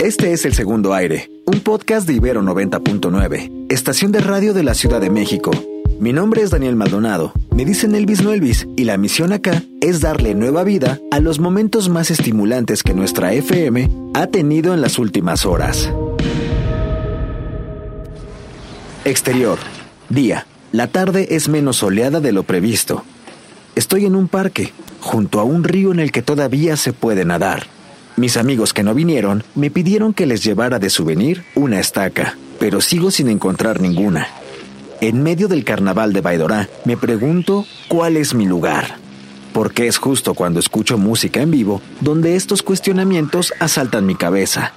Este es El Segundo Aire, un podcast de Ibero 90.9, estación de radio de la Ciudad de México. Mi nombre es Daniel Maldonado, me dicen Elvis no Elvis, y la misión acá es darle nueva vida a los momentos más estimulantes que nuestra FM ha tenido en las últimas horas. Exterior. Día. La tarde es menos soleada de lo previsto. Estoy en un parque, junto a un río en el que todavía se puede nadar. Mis amigos que no vinieron me pidieron que les llevara de souvenir una estaca, pero sigo sin encontrar ninguna. En medio del carnaval de Baidorá, me pregunto cuál es mi lugar. Porque es justo cuando escucho música en vivo donde estos cuestionamientos asaltan mi cabeza.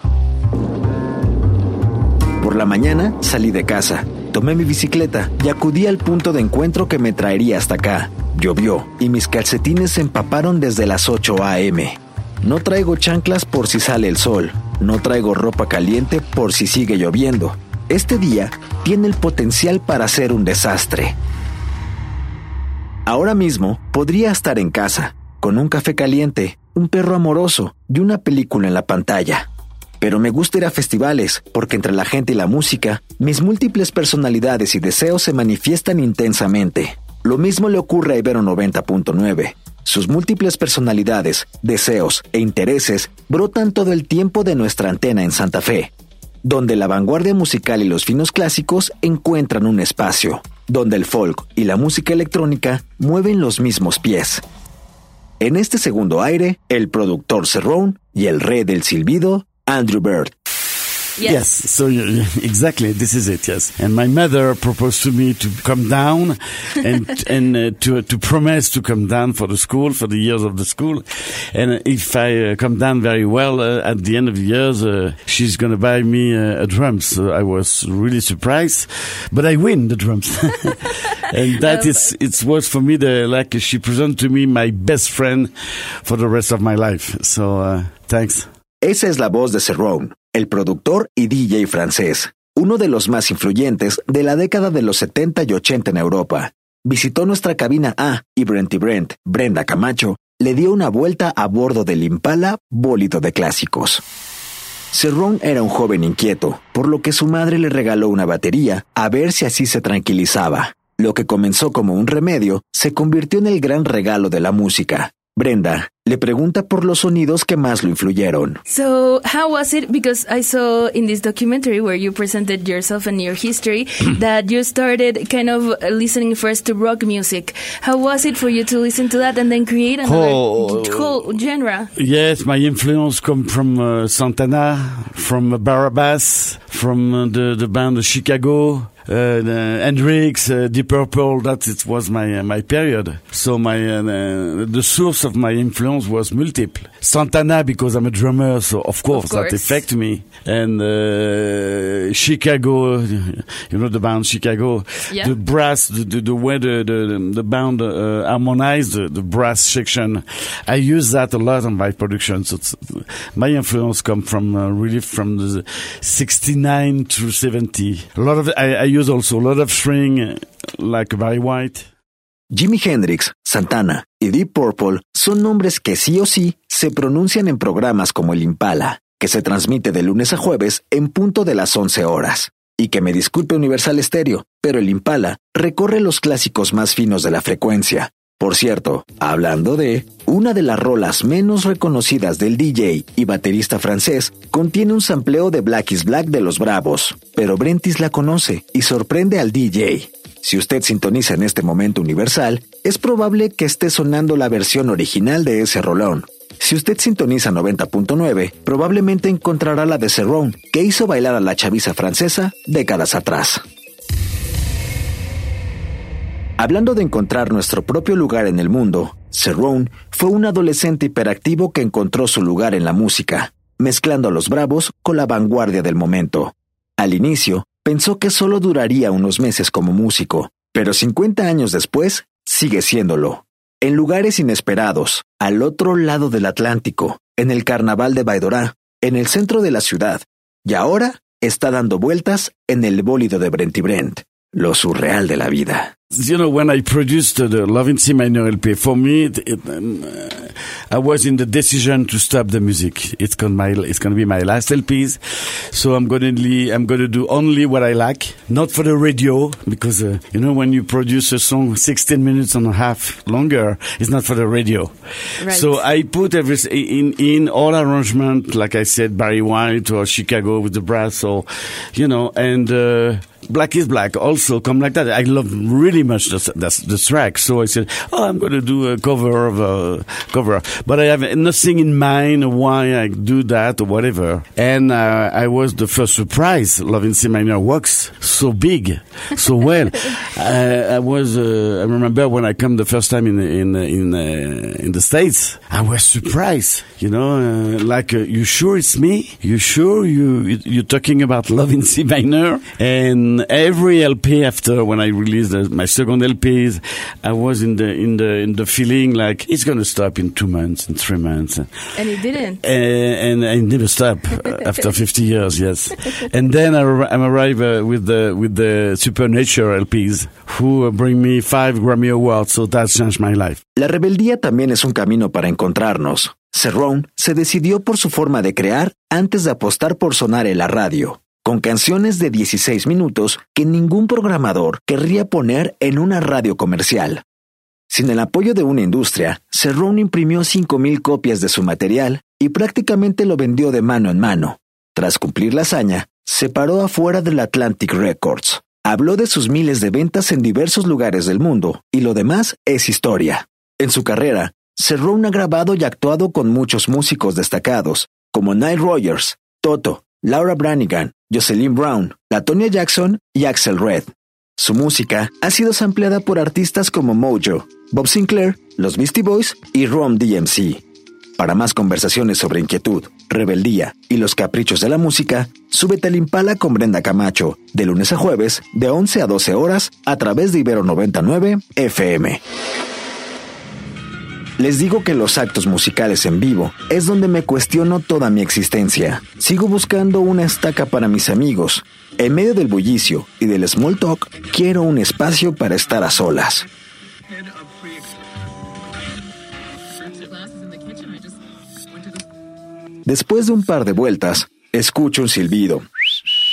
Por la mañana salí de casa, tomé mi bicicleta y acudí al punto de encuentro que me traería hasta acá. Llovió y mis calcetines se empaparon desde las 8 a.m. No traigo chanclas por si sale el sol, no traigo ropa caliente por si sigue lloviendo. Este día tiene el potencial para ser un desastre. Ahora mismo podría estar en casa, con un café caliente, un perro amoroso y una película en la pantalla. Pero me gusta ir a festivales, porque entre la gente y la música, mis múltiples personalidades y deseos se manifiestan intensamente. Lo mismo le ocurre a Ibero 90.9. Sus múltiples personalidades, deseos e intereses brotan todo el tiempo de nuestra antena en Santa Fe, donde la vanguardia musical y los finos clásicos encuentran un espacio, donde el folk y la música electrónica mueven los mismos pies. En este segundo aire, el productor Cerrone y el rey del silbido, Andrew Bird. Yes. yes. So exactly, this is it. Yes. And my mother proposed to me to come down and and uh, to to promise to come down for the school for the years of the school, and if I uh, come down very well uh, at the end of the years, uh, she's going to buy me uh, a drums. So I was really surprised, but I win the drums, and that is it was for me the like she presented to me my best friend for the rest of my life. So uh, thanks. Esa es la voz de Cerrone. El productor y DJ francés, uno de los más influyentes de la década de los 70 y 80 en Europa. Visitó nuestra cabina A y Brent y Brent, Brenda Camacho, le dio una vuelta a bordo del Impala, bólido de clásicos. Cerrón era un joven inquieto, por lo que su madre le regaló una batería a ver si así se tranquilizaba. Lo que comenzó como un remedio se convirtió en el gran regalo de la música, Brenda le pregunta por los sonidos que más lo influyeron. So, how was it? Because I saw in this documentary where you presented yourself and your history that you started kind of listening first to rock music. How was it for you to listen to that and then create another oh, whole genre? Yes, my influence come from uh, Santana, from Barabbas, from uh, the the band Chicago. Uh, Hendrix, uh, Deep Purple. That it was my uh, my period. So my uh, the source of my influence was multiple. Santana because I'm a drummer, so of course, of course. that affect me. And uh, Chicago, you know the band Chicago, yeah. the brass, the, the, the way the the, the band uh, harmonized the, the, brass section. I use that a lot on my production. So my influence come from really from the 69 to 70. A lot of I, I use also a lot of string, like Barry White. Jimi Hendrix, Santana y Deep Purple son nombres que sí o sí se pronuncian en programas como el Impala, que se transmite de lunes a jueves en punto de las 11 horas. Y que me disculpe Universal Stereo, pero el Impala recorre los clásicos más finos de la frecuencia. Por cierto, hablando de, una de las rolas menos reconocidas del DJ y baterista francés contiene un sampleo de Black is Black de los Bravos, pero Brentis la conoce y sorprende al DJ. Si usted sintoniza en este momento universal, es probable que esté sonando la versión original de ese rolón. Si usted sintoniza 90.9, probablemente encontrará la de Cerrone, que hizo bailar a la chaviza francesa décadas atrás. Hablando de encontrar nuestro propio lugar en el mundo, Cerrone fue un adolescente hiperactivo que encontró su lugar en la música, mezclando a los bravos con la vanguardia del momento. Al inicio, pensó que solo duraría unos meses como músico, pero 50 años después, sigue siéndolo. En lugares inesperados, al otro lado del Atlántico, en el carnaval de Baidorá, en el centro de la ciudad, y ahora está dando vueltas en el bólido de Brent y Brent, lo surreal de la vida. you know, when I produced the Love in C minor LP, for me, it, it, um, I was in the decision to stop the music. It's going my, it's going to be my last LPs. So I'm going to, I'm going to do only what I like, not for the radio, because, uh, you know, when you produce a song 16 minutes and a half longer, it's not for the radio. Right. So I put everything in, in all arrangement, like I said, Barry White or Chicago with the brass or, you know, and, uh, Black is Black also come like that. I love really much the, the, the track. So I said, oh, I'm going to do a cover of a cover, but I have nothing in mind why I do that or whatever. And uh, I was the first surprise. Love in C minor works so big, so well. I, I was, uh, I remember when I come the first time in in in uh, in the states, I was surprised. You know, uh, like, uh, you sure it's me? You sure you you're talking about Love in C minor? And every LP after when I released the, my second LPs, I was in the in the in the feeling like it's going to stop in two months, in three months, and it didn't. And, and I never stop after 50 years. Yes, and then I, I arrive uh, with the with the Supernature LPs, who bring me five Grammy awards. So that changed my life. La rebeldía también es un camino para encontrarnos. Cerrone se decidió por su forma de crear antes de apostar por sonar en la radio con canciones de 16 minutos que ningún programador querría poner en una radio comercial. Sin el apoyo de una industria, Cerrone imprimió 5.000 copias de su material y prácticamente lo vendió de mano en mano. Tras cumplir la hazaña, se paró afuera del Atlantic Records. Habló de sus miles de ventas en diversos lugares del mundo, y lo demás es historia. En su carrera, Cerrone ha grabado y actuado con muchos músicos destacados, como Nile Rogers, Toto, Laura Branigan, Jocelyn Brown, Latonia Jackson y Axel Red. Su música ha sido sampleada por artistas como Mojo, Bob Sinclair, los Beastie Boys y Rom DMC. Para más conversaciones sobre inquietud, rebeldía y los caprichos de la música, súbete al Impala con Brenda Camacho, de lunes a jueves, de 11 a 12 horas, a través de Ibero 99 FM. Les digo que los actos musicales en vivo es donde me cuestiono toda mi existencia. Sigo buscando una estaca para mis amigos. En medio del bullicio y del small talk, quiero un espacio para estar a solas. Después de un par de vueltas, escucho un silbido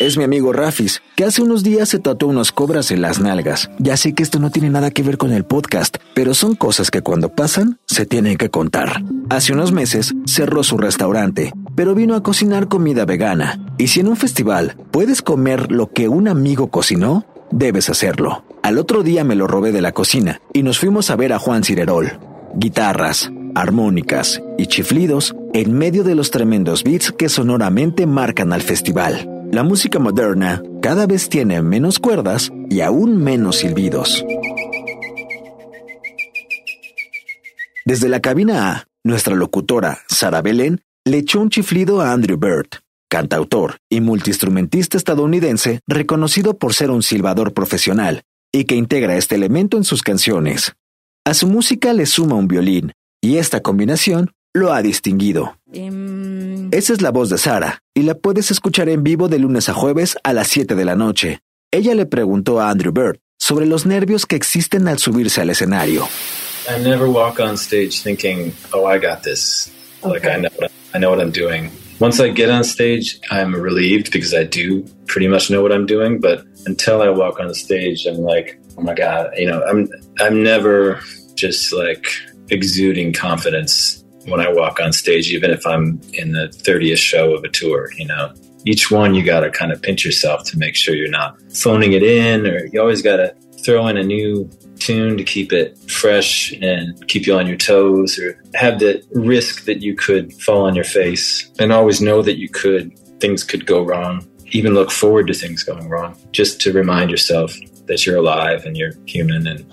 es mi amigo Rafis, que hace unos días se tatuó unas cobras en las nalgas. Ya sé que esto no tiene nada que ver con el podcast, pero son cosas que cuando pasan se tienen que contar. Hace unos meses cerró su restaurante, pero vino a cocinar comida vegana. Y si en un festival puedes comer lo que un amigo cocinó, debes hacerlo. Al otro día me lo robé de la cocina y nos fuimos a ver a Juan Cirerol. Guitarras, armónicas y chiflidos en medio de los tremendos beats que sonoramente marcan al festival. La música moderna cada vez tiene menos cuerdas y aún menos silbidos. Desde la cabina A, nuestra locutora, Sara Belén, le echó un chiflido a Andrew Bird, cantautor y multiinstrumentista estadounidense reconocido por ser un silbador profesional y que integra este elemento en sus canciones. A su música le suma un violín, y esta combinación lo ha distinguido. Em, Esa es la voz de Sara, y la puedes escuchar en vivo de lunes a jueves a las 7 de la noche. Ella le preguntó a Andrew Bird sobre los nervios que existen al subirse al escenario. I never walk on stage thinking, "Oh, I got this." Like I know, what, I know what I'm doing. Once I get on stage, I'm relieved because I do pretty much know what I'm doing. But until I walk on stage, I'm like, "Oh my god!" You know, I'm I'm never just like exuding confidence when I walk on stage, even if I'm in the 30th show of a tour, you know. Each one you got to kind of pinch yourself to make sure you're not phoning it in, or you always got to throw in a new tune to keep it fresh and keep you on your toes, or have the risk that you could fall on your face, and always know that you could, things could go wrong. Even look forward to things going wrong, just to remind yourself that you're alive and you're human and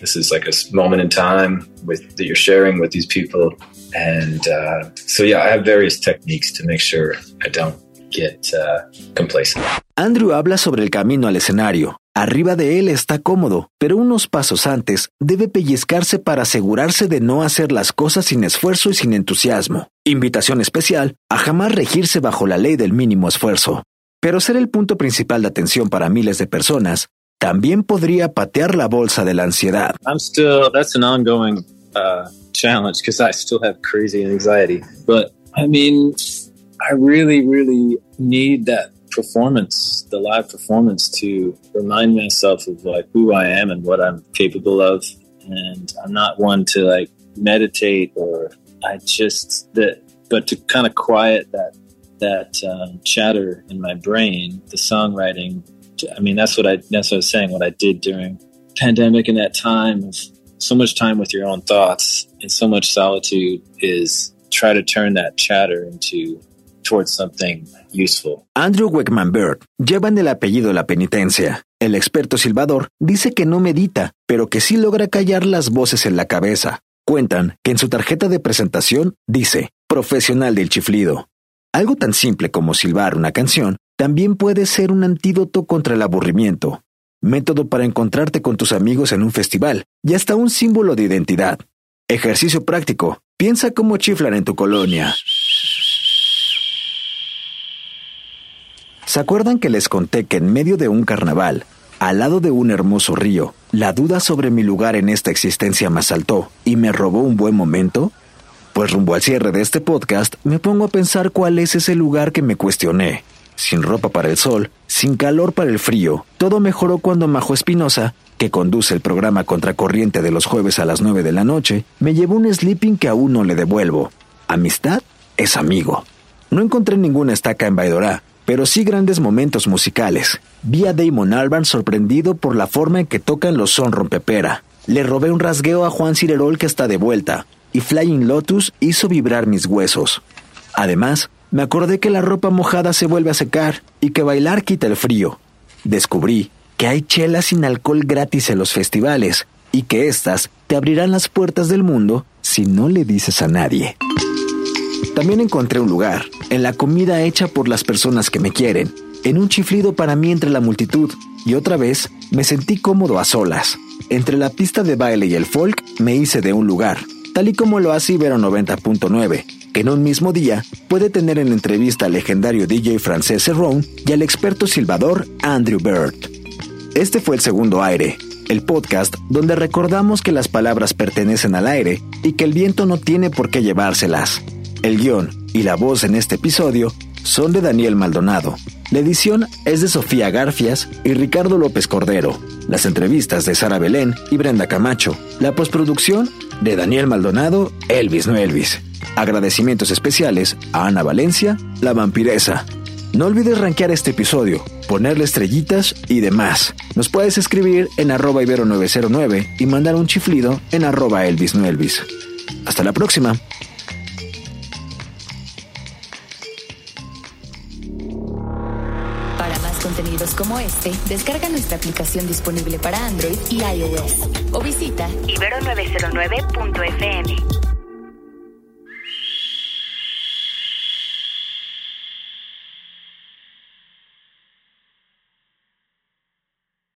this is like a moment in time with that you're sharing with these people. And uh, so, yeah, I have various techniques to make sure I don't get uh, complacent. Andrew habla sobre el camino al escenario. Arriba de él está cómodo, pero unos pasos antes debe pellizcarse para asegurarse de no hacer las cosas sin esfuerzo y sin entusiasmo. Invitación especial a jamás regirse bajo la ley del mínimo esfuerzo. Pero ser el punto principal de atención para miles de personas también podría patear la bolsa de la ansiedad. I'm still, that's an ongoing uh, challenge because I still have crazy anxiety. But I mean, I really, really need that performance, the live performance to remind myself of like who I am and what I'm capable of. And I'm not one to like meditate or I just that, but to kind of quiet that that um, chatter in my brain, the songwriting. I mean, that's what I that's what I was saying. What I did during pandemic and that time of so much time with your own thoughts and so much solitude is try to turn that chatter into towards something useful. Andrew Weckman Bird lleva en el apellido la penitencia. El experto silbador dice que no medita, pero que sí logra callar las voces en la cabeza. Cuentan que en su tarjeta de presentación dice profesional del chiflido. Algo tan simple como silbar una canción también puede ser un antídoto contra el aburrimiento, método para encontrarte con tus amigos en un festival y hasta un símbolo de identidad. Ejercicio práctico. Piensa cómo chiflan en tu colonia. ¿Se acuerdan que les conté que en medio de un carnaval, al lado de un hermoso río, la duda sobre mi lugar en esta existencia me asaltó y me robó un buen momento? Pues rumbo al cierre de este podcast me pongo a pensar cuál es ese lugar que me cuestioné. Sin ropa para el sol, sin calor para el frío, todo mejoró cuando Majo Espinosa, que conduce el programa Contracorriente de los jueves a las 9 de la noche, me llevó un sleeping que aún no le devuelvo. Amistad es amigo. No encontré ninguna estaca en Baidorá, pero sí grandes momentos musicales. Vi a Damon Albarn sorprendido por la forma en que tocan los son rompepera. Le robé un rasgueo a Juan Cirerol que está de vuelta, y Flying Lotus hizo vibrar mis huesos. Además, me acordé que la ropa mojada se vuelve a secar y que bailar quita el frío. Descubrí que hay chelas sin alcohol gratis en los festivales y que éstas te abrirán las puertas del mundo si no le dices a nadie. También encontré un lugar, en la comida hecha por las personas que me quieren, en un chiflido para mí entre la multitud, y otra vez me sentí cómodo a solas. Entre la pista de baile y el folk me hice de un lugar, tal y como lo hace Ibero 90.9, que en un mismo día puede tener en entrevista al legendario DJ francés Serrón y al experto silbador Andrew Bird. Este fue el segundo aire, el podcast donde recordamos que las palabras pertenecen al aire y que el viento no tiene por qué llevárselas. El guion y la voz en este episodio son de Daniel Maldonado. La edición es de Sofía Garfias y Ricardo López Cordero. Las entrevistas de Sara Belén y Brenda Camacho. La postproducción de Daniel Maldonado, Elvis no Elvis. Agradecimientos especiales a Ana Valencia, la vampiresa. No olvides rankear este episodio, ponerle estrellitas y demás. Nos puedes escribir en arroba ibero909 y mandar un chiflido en arroba Elvis no Elvis. Hasta la próxima. Para más contenidos como este, descarga nuestra aplicación disponible para Android y iOS o visita ibero909.fm.